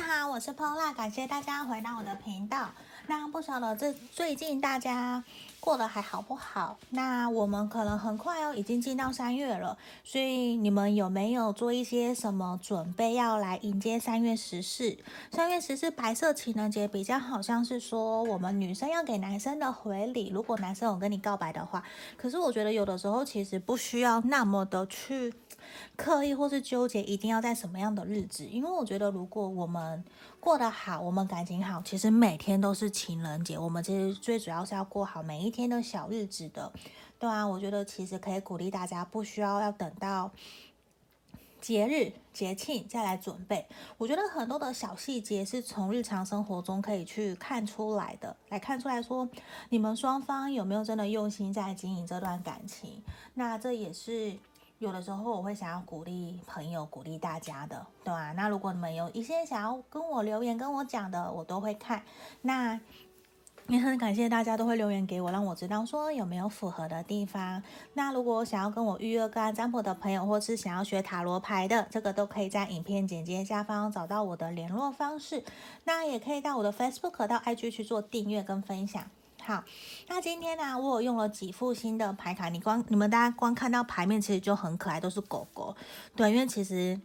大家好，我是 Pola，感谢大家回到我的频道。那不晓得这最近大家过得还好不好？那我们可能很快哦，已经进到三月了，所以你们有没有做一些什么准备要来迎接三月十四？三月十四白色情人节比较好像是说我们女生要给男生的回礼，如果男生有跟你告白的话，可是我觉得有的时候其实不需要那么的去。刻意或是纠结，一定要在什么样的日子？因为我觉得，如果我们过得好，我们感情好，其实每天都是情人节。我们其实最主要是要过好每一天的小日子的，对啊。我觉得其实可以鼓励大家，不需要要等到节日节庆再来准备。我觉得很多的小细节是从日常生活中可以去看出来的，来看出来说你们双方有没有真的用心在经营这段感情。那这也是。有的时候我会想要鼓励朋友，鼓励大家的，对吧？那如果你们有一些想要跟我留言跟我讲的，我都会看。那也很感谢大家都会留言给我，让我知道说有没有符合的地方。那如果想要跟我预约个案占卜的朋友，或是想要学塔罗牌的，这个都可以在影片简介下方找到我的联络方式。那也可以到我的 Facebook 到 IG 去做订阅跟分享。好，那今天呢、我有用了几副新的牌卡，你光你们大家光看到牌面，其实就很可爱，都是狗狗。对，因为其实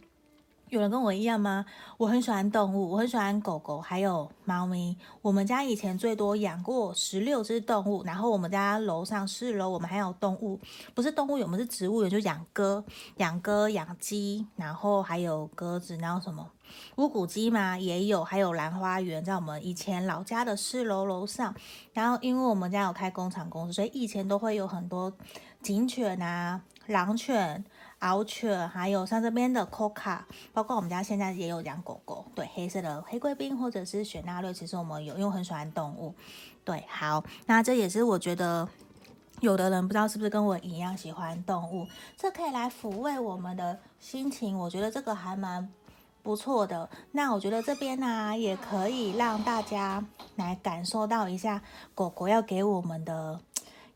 有人跟我一样吗？我很喜欢动物，我很喜欢狗狗，还有猫咪。我们家以前最多养过十六只动物，然后我们家楼上四楼我们还有动物，不是动物园，我们是植物园，就养鸽、养鸽、养鸡，然后还有鸽子，然后什么。乌骨鸡嘛也有，还有兰花园在我们以前老家的四楼楼上。然后因为我们家有开工厂公司，所以以前都会有很多警犬啊、狼犬、獒犬，还有像这边的 Coca，包括我们家现在也有养狗狗，对，黑色的黑贵宾或者是雪纳瑞，其实我们有，因为很喜欢动物。对，好，那这也是我觉得有的人不知道是不是跟我一样喜欢动物，这可以来抚慰我们的心情。我觉得这个还蛮。不错的，那我觉得这边呢、也可以让大家来感受到一下狗狗要给我们的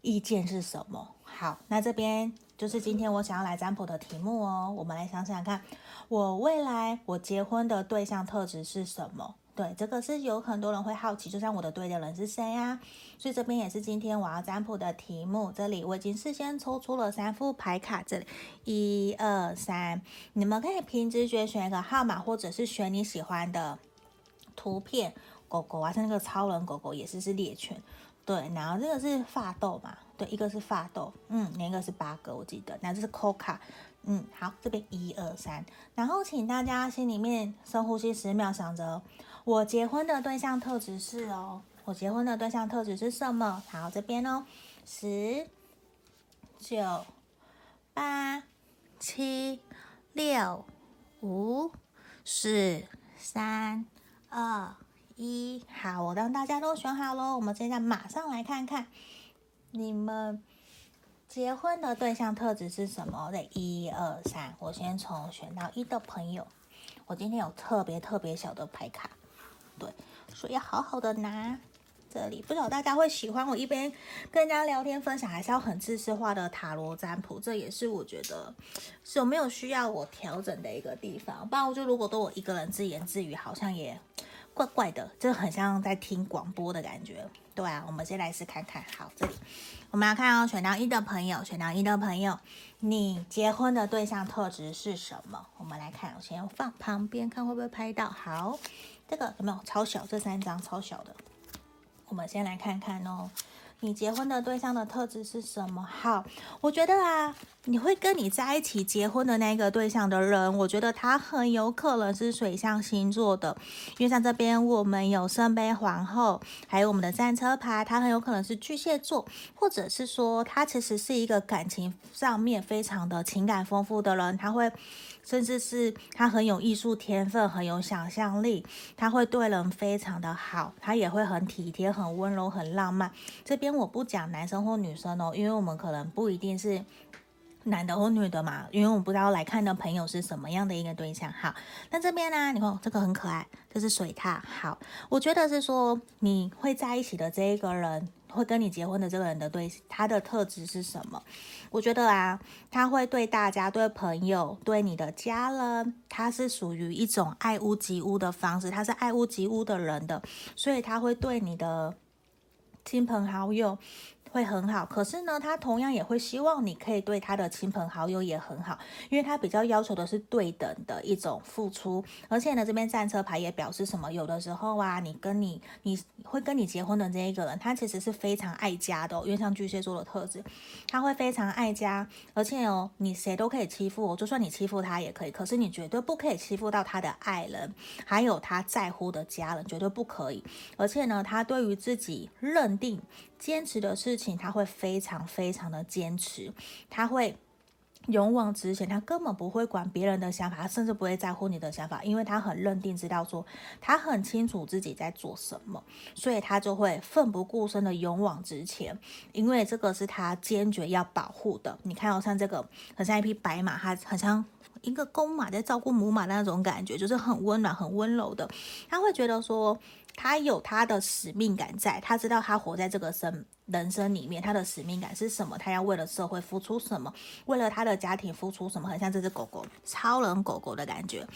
意见是什么。好，那这边就是今天我想要来占卜的题目哦。我们来想想看，我未来我结婚的对象特质是什么？对，这个是有很多人会好奇，就像我的对的人是谁呀？所以这边也是今天我要占卜的题目。这里我已经事先抽出了三副牌卡，这里一二三，你们可以凭直觉选一个号码，或者是选你喜欢的图片。狗狗啊，像那个超人狗狗也是是猎犬，对。然后这个是发豆嘛，对，一个是发豆，嗯，另一个是八哥，我记得。那这是 Coca，嗯，好，这边一二三，然后请大家心里面深呼吸十秒，想着。我结婚的对象特质是哦，我结婚的对象特质是什么？好，这边哦，十、九、八、七、六、五、四、三、二、一。好，我当大家都选好喽，我们现在马上来看看你们结婚的对象特质是什么？对，一二三，我先从选到一的朋友，我今天有特别特别小的牌卡。对，所以要好好的拿这里。不知道大家会喜欢我一边跟人家聊天分享，还是要很知识化的塔罗占卜？这也是我觉得有没有需要我调整的一个地方。不然我觉得如果都我一个人自言自语，好像也怪怪的，就很像在听广播的感觉。对啊，我们先来试看看。好，这里我们要看哦，选到一的朋友，选到一的朋友，你结婚的对象特质是什么？我们来看，我先放旁边看会不会拍到。好。这个有没有超小？这三张超小的，我们先来看看哦。你结婚的对象的特质是什么？好，我觉得啊，你会跟你在一起结婚的那个对象的人，我觉得他很有可能是水象星座的，因为像这边我们有圣杯皇后，还有我们的战车牌，他很有可能是巨蟹座，或者是说他其实是一个感情上面非常的情感丰富的人，他会。甚至是他很有艺术天分，很有想象力，他会对人非常的好，他也会很体贴、很温柔、很浪漫。这边我不讲男生或女生哦，因为我们可能不一定是男的或女的嘛，因为我们不知道来看的朋友是什么样的一个对象。好，那这边呢，你看这个很可爱，这是水獭。好，我觉得是说你会在一起的这一个人，会跟你结婚的这个人的对，他的特质是什么？我觉得啊，他会对大家、对朋友、对你的家人，他是属于一种爱屋及乌的方式，他是爱屋及乌的人的，所以他会对你的亲朋好友。会很好，可是呢，他同样也会希望你可以对他的亲朋好友也很好，因为他比较要求的是对等的一种付出。而且呢，这边战车牌也表示什么？有的时候啊，你跟你你会跟你结婚的这一个人，他其实是非常爱家的，因为像巨蟹座的特质，他会非常爱家。而且哦，你谁都可以欺负我，就算你欺负他也可以，可是你绝对不可以欺负到他的爱人，还有他在乎的家人，绝对不可以。而且呢，他对于自己认定。坚持的事情，他会非常非常的坚持，他会勇往直前，他根本不会管别人的想法，他甚至不会在乎你的想法，因为他很认定，知道说他很清楚自己在做什么，所以他就会奋不顾身的勇往直前，因为这个是他坚决要保护的。你看，哦，像这个很像一匹白马，它很像一个公马在照顾母马的那种感觉，就是很温暖、很温柔的，他会觉得说。他有他的使命感在，他知道他活在这个生人生里面，他的使命感是什么？他要为了社会付出什么？为了他的家庭付出什么？很像这只狗狗，超人狗狗的感觉。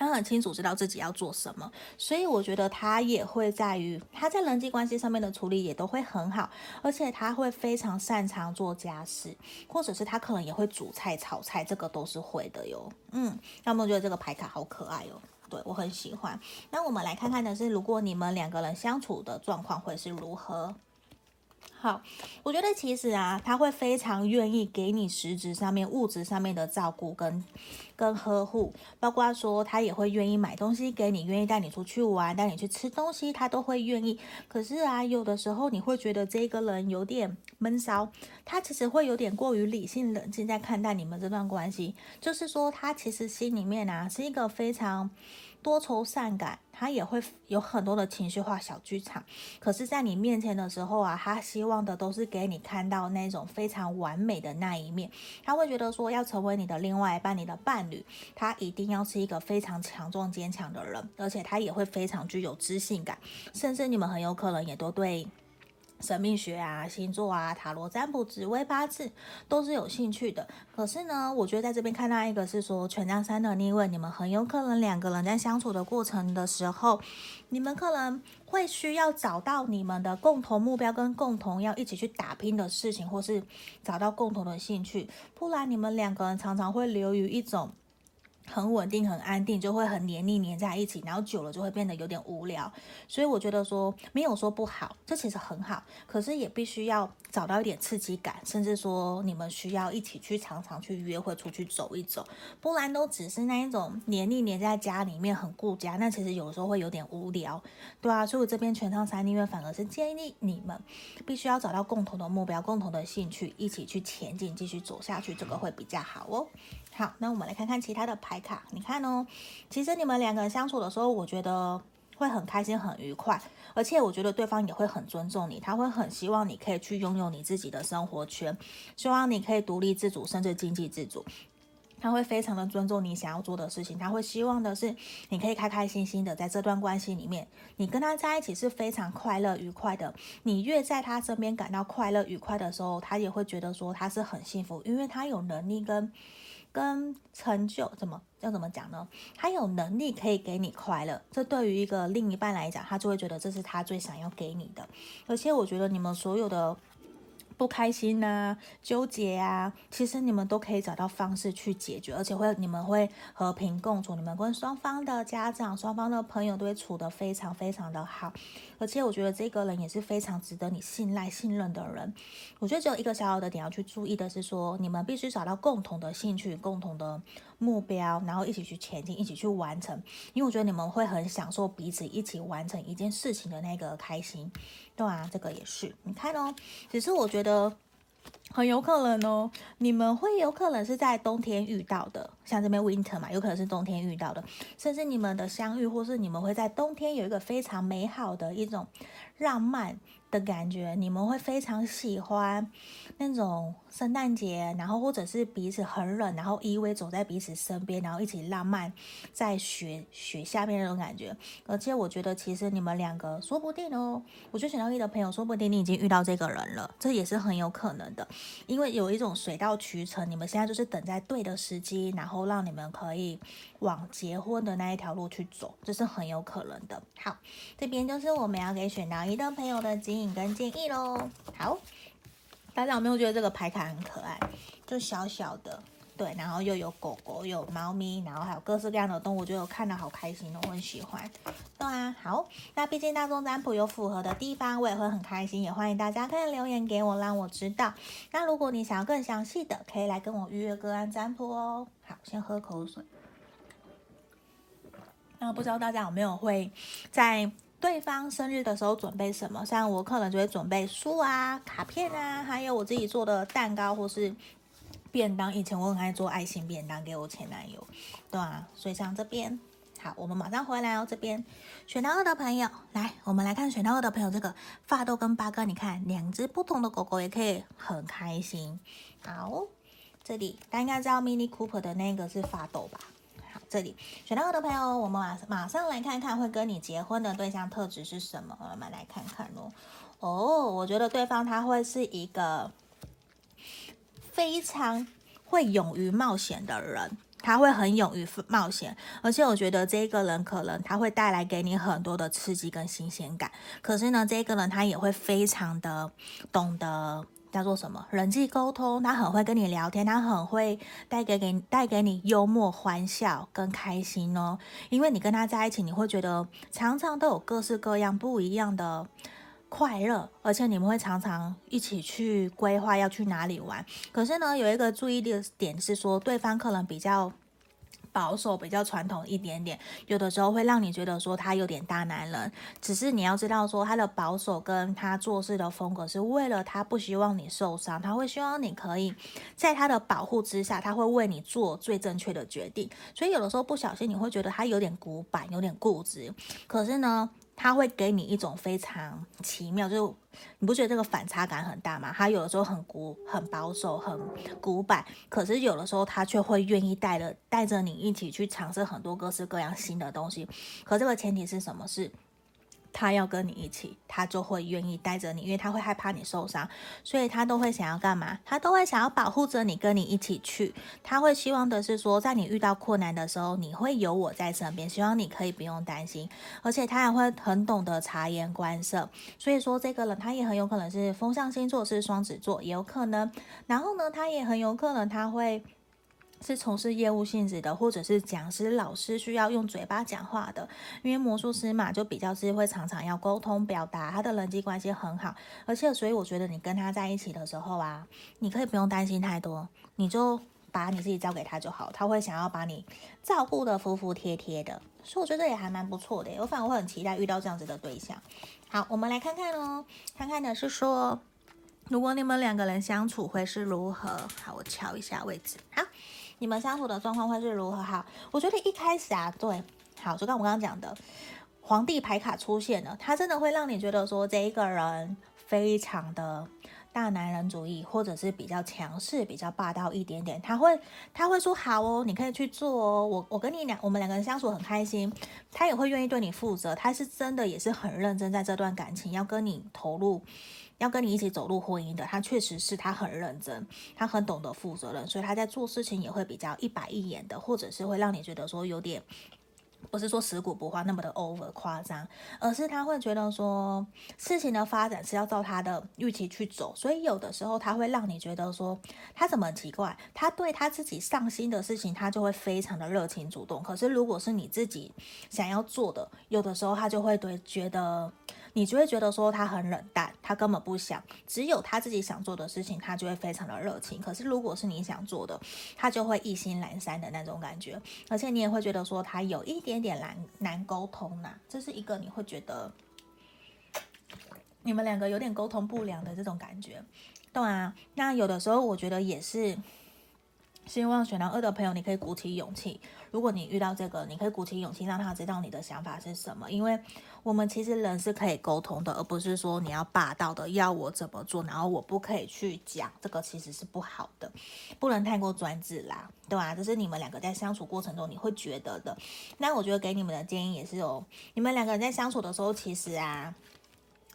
他很清楚知道自己要做什么，所以我觉得他也会在于他在人际关系上面的处理也都会很好，而且他会非常擅长做家事，或者是他可能也会煮菜、炒菜，这个都是会的哟。嗯，那么觉得这个牌卡好可爱哟。对，我很喜欢。那我们来看看的是，如果你们两个人相处的状况会是如何？好，我觉得其实啊，他会非常愿意给你实质上面、物质上面的照顾跟跟呵护，包括说他也会愿意买东西给你，愿意带你出去玩，带你去吃东西，他都会愿意。可是啊，有的时候你会觉得这个人有点闷骚，他其实会有点过于理性冷静在看待你们这段关系，就是说他其实心里面啊是一个非常。多愁善感，他也会有很多的情绪化小剧场。可是，在你面前的时候啊，他希望的都是给你看到那种非常完美的那一面。他会觉得说，要成为你的另外一半，你的伴侣，他一定要是一个非常强壮坚强的人，而且他也会非常具有知性感，甚至你们很有可能也都对。神秘学啊、星座啊、塔罗占卜、紫微八字都是有兴趣的。可是呢，我觉得在这边看到一个是说权杖三的逆位，你们很有可能两个人在相处的过程的时候，你们可能会需要找到你们的共同目标跟共同要一起去打拼的事情，或是找到共同的兴趣，不然你们两个人常常会流于一种。很稳定、很安定，就会很黏腻黏在一起，然后久了就会变得有点无聊。所以我觉得说没有说不好，这其实很好，可是也必须要找到一点刺激感，甚至说你们需要一起去常常去约会、出去走一走，不然都只是那一种黏腻黏在家里面很顾家，那其实有时候会有点无聊，对啊。所以我这边权杖三逆位反而是建议你们必须要找到共同的目标、共同的兴趣，一起去前进，继续走下去，这个会比较好哦。好，那我们来看看其他的牌卡。你看哦，其实你们两个人相处的时候，我觉得会很开心、很愉快，而且我觉得对方也会很尊重你，他会很希望你可以去拥有你自己的生活圈，希望你可以独立自主，甚至经济自主。他会非常的尊重你想要做的事情，他会希望的是你可以开开心心的在这段关系里面，你跟他在一起是非常快乐、愉快的。你越在他身边感到快乐、愉快的时候，他也会觉得说他是很幸福，因为他有能力跟。跟成就怎么要怎么讲呢？他有能力可以给你快乐，这对于一个另一半来讲，他就会觉得这是他最想要给你的。而且我觉得你们所有的。不开心呐、啊，纠结啊，其实你们都可以找到方式去解决，而且会你们会和平共处，你们跟双方的家长、双方的朋友都会处得非常非常的好。而且我觉得这个人也是非常值得你信赖、信任的人。我觉得只有一个小小的点要去注意的是说，你们必须找到共同的兴趣、共同的目标，然后一起去前进，一起去完成。因为我觉得你们会很享受彼此一起完成一件事情的那个开心。对啊，这个也是。你看哦，只是我觉得很有可能哦，你们会有可能是在冬天遇到的，像这边 winter 嘛，有可能是冬天遇到的，甚至你们的相遇，或是你们会在冬天有一个非常美好的一种浪漫的感觉，你们会非常喜欢那种圣诞节，然后或者是彼此很冷，然后依偎走在彼此身边，然后一起浪漫在雪雪下面那种感觉。而且我觉得，其实你们两个说不定哦，我觉得选到一的朋友，说不定你已经遇到这个人了，这也是很有可能的。因为有一种水到渠成，你们现在就是等在对的时机，然后让你们可以往结婚的那一条路去走，这是很有可能的。好，这边就是我们要给选到一的朋友的经跟建议喽，好，大家有没有觉得这个牌卡很可爱？就小小的，对，然后又有狗狗，有猫咪，然后还有各式各样的动物，我觉得我看的好开心哦，我很喜欢。对啊，好，那毕竟大众占卜有符合的地方，我也会很开心，也欢迎大家可以留言给我，让我知道。那如果你想要更详细的，可以来跟我预约个案占卜哦。好，先喝口水。那不知道大家有没有会在对方生日的时候准备什么？像我可能就会准备书啊、卡片啊，还有我自己做的蛋糕或是便当。以前我很爱做爱心便当给我前男友，对啊。所以像这边，好，我们马上回来哦。这边选到二的朋友，来，我们来看选到二的朋友这个发豆跟八哥，你看两只不同的狗狗也可以很开心。好，这里大家应该知道 Mini Cooper 的那个是发豆吧？这里选到的朋友，我们马马上来看看会跟你结婚的对象特质是什么？我们来看看哦。哦，我觉得对方他会是一个非常会勇于冒险的人，他会很勇于冒险，而且我觉得这个人可能他会带来给你很多的刺激跟新鲜感。可是呢，这个人他也会非常的懂得。叫做什么？人际沟通，他很会跟你聊天，他很会带给给带给你幽默、欢笑跟开心哦。因为你跟他在一起，你会觉得常常都有各式各样不一样的快乐，而且你们会常常一起去规划要去哪里玩。可是呢，有一个注意的点是说，对方可能比较。保守比较传统一点点，有的时候会让你觉得说他有点大男人。只是你要知道说他的保守跟他做事的风格是为了他不希望你受伤，他会希望你可以在他的保护之下，他会为你做最正确的决定。所以有的时候不小心你会觉得他有点古板，有点固执。可是呢，他会给你一种非常奇妙，就你不觉得这个反差感很大吗？他有的时候很古、很保守、很古板，可是有的时候他却会愿意带着带着你一起去尝试很多各式各样新的东西。可这个前提是什么？是。他要跟你一起，他就会愿意带着你，因为他会害怕你受伤，所以他都会想要干嘛？他都会想要保护着你，跟你一起去。他会希望的是说，在你遇到困难的时候，你会有我在身边，希望你可以不用担心。而且他也会很懂得察言观色，所以说这个人他也很有可能是风象星座，是双子座，也有可能。然后呢，他也很有可能他会。是从事业务性质的，或者是讲师、老师需要用嘴巴讲话的，因为魔术师嘛，就比较是会常常要沟通表达，他的人际关系很好，而且所以我觉得你跟他在一起的时候啊，你可以不用担心太多，你就把你自己交给他就好，他会想要把你照顾得服服帖帖的，所以我觉得也还蛮不错的，我反而会很期待遇到这样子的对象。好，我们来看看哦，看看的是说，如果你们两个人相处会是如何？好，我瞧一下位置，好。你们相处的状况会是如何？好，我觉得一开始啊，对，好，就刚我刚刚讲的，皇帝牌卡出现了，他真的会让你觉得说这一个人非常的大男人主义，或者是比较强势、比较霸道一点点。他会他会说好哦，你可以去做哦，我我跟你俩，我们两个人相处很开心，他也会愿意对你负责，他是真的也是很认真在这段感情要跟你投入。要跟你一起走入婚姻的，他确实是他很认真，他很懂得负责任，所以他在做事情也会比较一板一眼的，或者是会让你觉得说有点，不是说食古不化那么的 over 夸张，而是他会觉得说事情的发展是要照他的预期去走，所以有的时候他会让你觉得说他怎么奇怪，他对他自己上心的事情他就会非常的热情主动，可是如果是你自己想要做的，有的时候他就会对觉得。你就会觉得说他很冷淡，他根本不想，只有他自己想做的事情，他就会非常的热情。可是如果是你想做的，他就会意兴阑珊的那种感觉，而且你也会觉得说他有一点点难难沟通呐、这是一个你会觉得你们两个有点沟通不良的这种感觉，对啊。那有的时候我觉得也是。希望选到二的朋友，你可以鼓起勇气。如果你遇到这个，你可以鼓起勇气，让他知道你的想法是什么。因为我们其实人是可以沟通的，而不是说你要霸道的要我怎么做，然后我不可以去讲。这个其实是不好的，不能太过专制啦，对吧？这是你们两个在相处过程中你会觉得的。那我觉得给你们的建议也是哦，你们两个人在相处的时候，其实啊。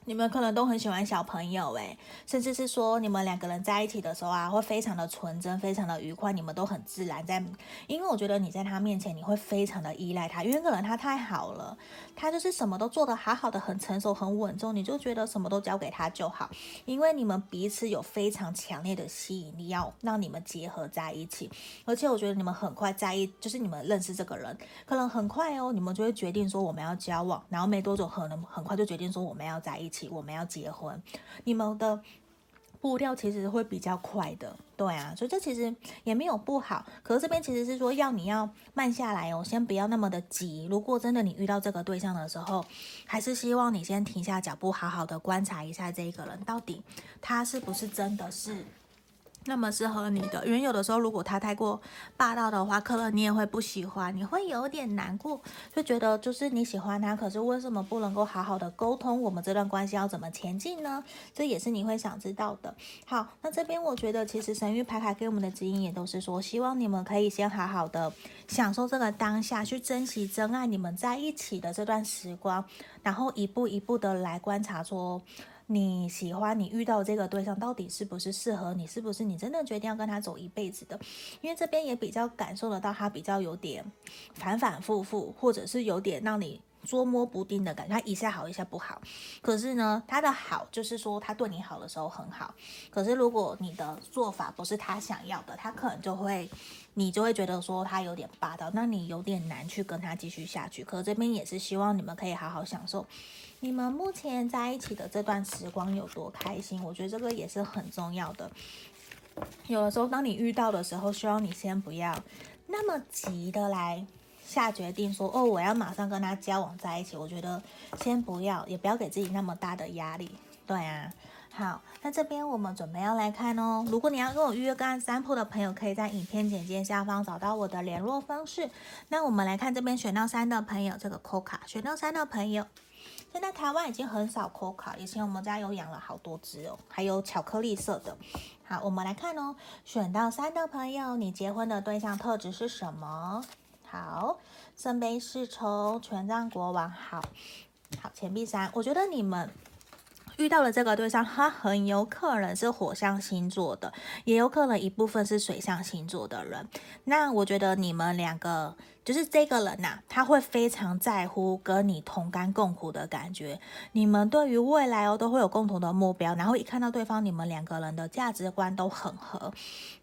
你们可能都很喜欢小朋友诶，甚至是说你们两个人在一起的时候啊，会非常的纯真，非常的愉快，你们都很自然在。因为我觉得你在他面前你会非常的依赖他，因为可能他太好了，他就是什么都做得好好的，很成熟，很稳重，你就觉得什么都交给他就好。因为你们彼此有非常强烈的吸引力，要让你们结合在一起。而且我觉得你们很快在一，就是你们认识这个人，可能很快哦，你们就会决定说我们要交往，然后没多久可能很快就决定说我们要在一起。起我们要结婚，你们的步调其实会比较快的，对啊，所以这其实也没有不好。可是这边其实是说要你要慢下来哦，先不要那么的急。如果真的你遇到这个对象的时候，还是希望你先停下脚步，好好的观察一下这个人到底他是不是真的是。那么适合你的，因为有的时候如果他太过霸道的话，可能你也会不喜欢，你会有点难过，就觉得就是你喜欢他，可是为什么不能够好好的沟通，我们这段关系要怎么前进呢？这也是你会想知道的。好，那这边我觉得其实神諭牌卡给我们的指引也都是说，希望你们可以先好好的享受这个当下，去珍惜真爱你们在一起的这段时光，然后一步一步的来观察说。你喜欢你遇到这个对象到底是不是适合你？是不是你真的决定要跟他走一辈子的？因为这边也比较感受得到他比较有点反反复复，或者是有点让你捉摸不定的感觉。他一下好一下不好，可是呢，他的好就是说他对你好的时候很好。可是如果你的做法不是他想要的，他可能就会你就会觉得说他有点霸道，那你有点难去跟他继续下去。可这边也是希望你们可以好好享受。你们目前在一起的这段时光有多开心？我觉得这个也是很重要的。有的时候，当你遇到的时候，希望你先不要那么急的来下决定，说哦，我要马上跟他交往在一起。我觉得先不要，也不要给自己那么大的压力。对啊，好，那这边我们准备要来看哦。如果你要跟我预约个案占卜的朋友，可以在影片简介下方找到我的联络方式。那我们来看这边选到三的朋友，这个扣卡选到三的朋友。现在台湾已经很少抠卡，以前我们家有养了好多只哦，还有巧克力色的。好，我们来看哦，选到三的朋友，你结婚的对象特质是什么？好，圣杯侍从、权杖国王，好好钱币三，我觉得你们。遇到了这个对象，他很有可能是火象星座的，也有可能一部分是水象星座的人。那我觉得你们两个就是这个人呐、他会非常在乎跟你同甘共苦的感觉。你们对于未来哦都会有共同的目标，然后一看到对方，你们两个人的价值观都很合，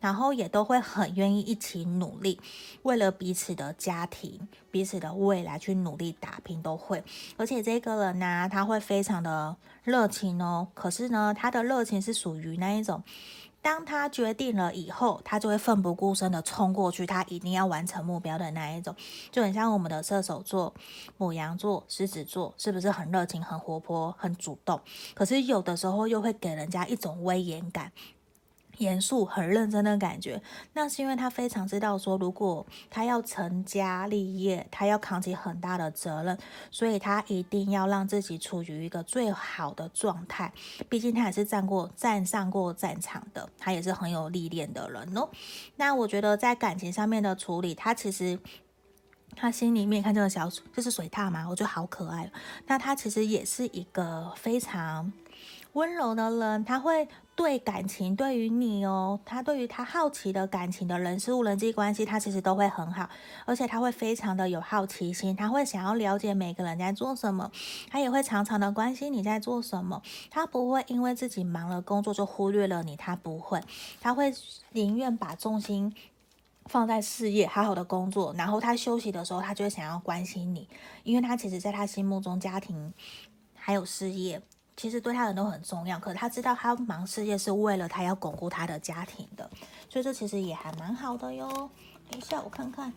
然后也都会很愿意一起努力，为了彼此的家庭、彼此的未来去努力打拼，都会。而且这个人呢、他会非常的。热情哦，可是呢，他的热情是属于那一种，当他决定了以后，他就会奋不顾身的冲过去，他一定要完成目标的那一种，就很像我们的射手座、母羊座、狮子座，是不是很热情、很活泼、很主动？可是有的时候又会给人家一种威严感。严肃、很认真的感觉，那是因为他非常知道说，如果他要成家立业，他要扛起很大的责任，所以他一定要让自己处于一个最好的状态。毕竟他也是站过、站上过战场的，他也是很有历练的人哦。那我觉得在感情上面的处理，他其实他心里面看这个小，这是水獭嘛，我觉得好可爱。那他其实也是一个非常温柔的人，他会。对感情，对于你哦，他对于他好奇的感情的人事物、人际关系，他其实都会很好，而且他会非常的有好奇心，他会想要了解每个人在做什么，他也会常常的关心你在做什么，他不会因为自己忙了工作就忽略了你，他不会，他会宁愿把重心放在事业，好好的工作，然后他休息的时候，他就会想要关心你，因为他其实在他心目中，家庭还有事业。其实对他人都很重要，可是他知道他忙事业是为了他要巩固他的家庭的，所以这其实也还蛮好的哟。等一下我看看，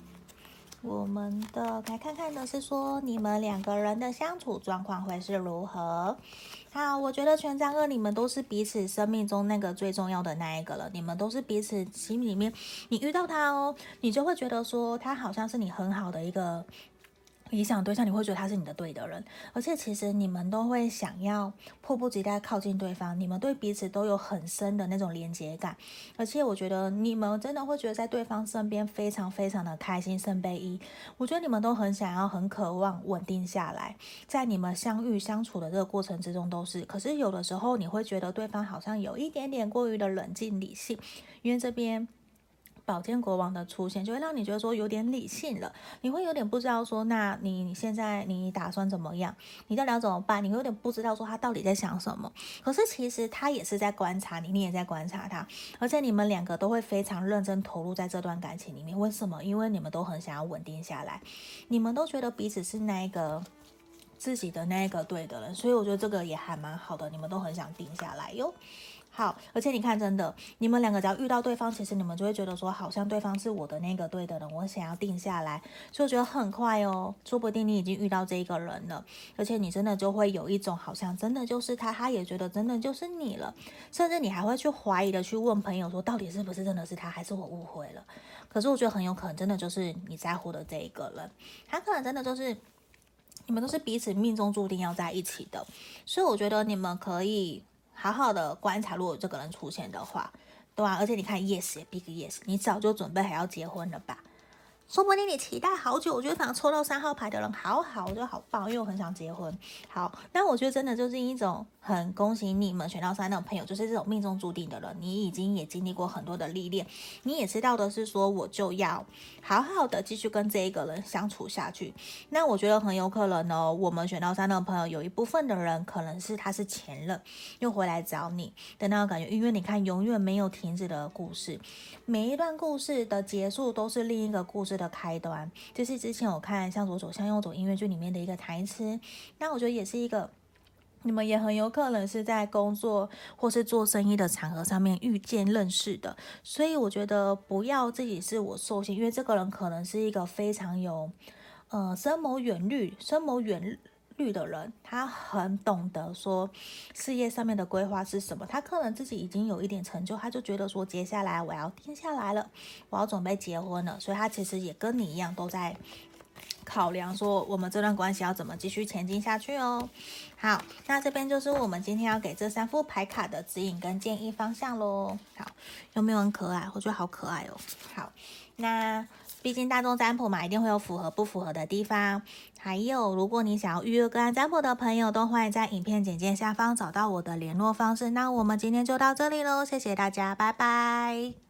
我们的来看看的是说，你们两个人的相处状况会是如何？好，我觉得权杖二，你们都是彼此生命中那个最重要的那一个了。你们都是彼此心里面，你遇到他哦，你就会觉得说，他好像是你很好的一个。理想对象，你会觉得他是你的对的人，而且其实你们都会想要迫不及待靠近对方，你们对彼此都有很深的那种连接感，而且我觉得你们真的会觉得在对方身边非常非常的开心，圣杯一，我觉得你们都很想要、很渴望稳定下来，在你们相遇相处的这个过程之中都是，可是有的时候你会觉得对方好像有一点点过于的冷静理性，因为这边。宝剑国王的出现，就会让你觉得说有点理性了，你会有点不知道说，那你现在你打算怎么样？你到底要怎么办？你会有点不知道说他到底在想什么。可是其实他也是在观察你，你也在观察他，而且你们两个都会非常认真投入在这段感情里面。为什么？因为你们都很想要稳定下来，你们都觉得彼此是那一个自己的那一个对的人，所以我觉得这个也还蛮好的，你们都很想定下来哟。好，而且你看，真的，你们两个只要遇到对方，其实你们就会觉得说，好像对方是我的那个对的人，我想要定下来，所以我觉得很快哦，说不定你已经遇到这一个人了，而且你真的就会有一种好像真的就是他，他也觉得真的就是你了，甚至你还会去怀疑的去问朋友说，到底是不是真的是他，还是我误会了？可是我觉得很有可能真的就是你在乎的这一个人，他可能真的就是你们都是彼此命中注定要在一起的，所以我觉得你们可以。好好的观察，如果这个人出现的话，对吧？而且你看，yes，big yes，你早就准备还要结婚了吧？说不定你期待好久，我觉得反正抽到三号牌的人好好，我觉得好棒，因为我很想结婚。好，那我觉得真的就是一种很恭喜你们选到三的朋友，就是这种命中注定的人，你已经也经历过很多的历练，你也知道的是说，我就要好好的继续跟这一个人相处下去。那我觉得很有可能呢，我们选到三的朋友有一部分的人可能是他是前任又回来找你的那种感觉，因为你看永远没有停止的故事，每一段故事的结束都是另一个故事的开端，就是之前我看《向左走，向右走》音乐剧里面的一个台词。那我觉得也是一个，你们也很有可能是在工作或是做生意的场合上面遇见认识的。所以我觉得不要自己自我受限，因为这个人可能是一个非常有呃深谋远虑、深谋远虑的人，他很懂得说事业上面的规划是什么。他可能自己已经有一点成就，他就觉得说接下来我要定下来了，我要准备结婚了。所以他其实也跟你一样，都在考量说我们这段关系要怎么继续前进下去哦。好，那这边就是我们今天要给这三副牌卡的指引跟建议方向喽。好，有没有很可爱？我觉得好可爱哦。好，那。毕竟大众占卜嘛，一定会有符合不符合的地方。还有，如果你想要预约个案占卜的朋友，都欢迎在影片简介下方找到我的联络方式。那我们今天就到这里喽，谢谢大家，拜拜。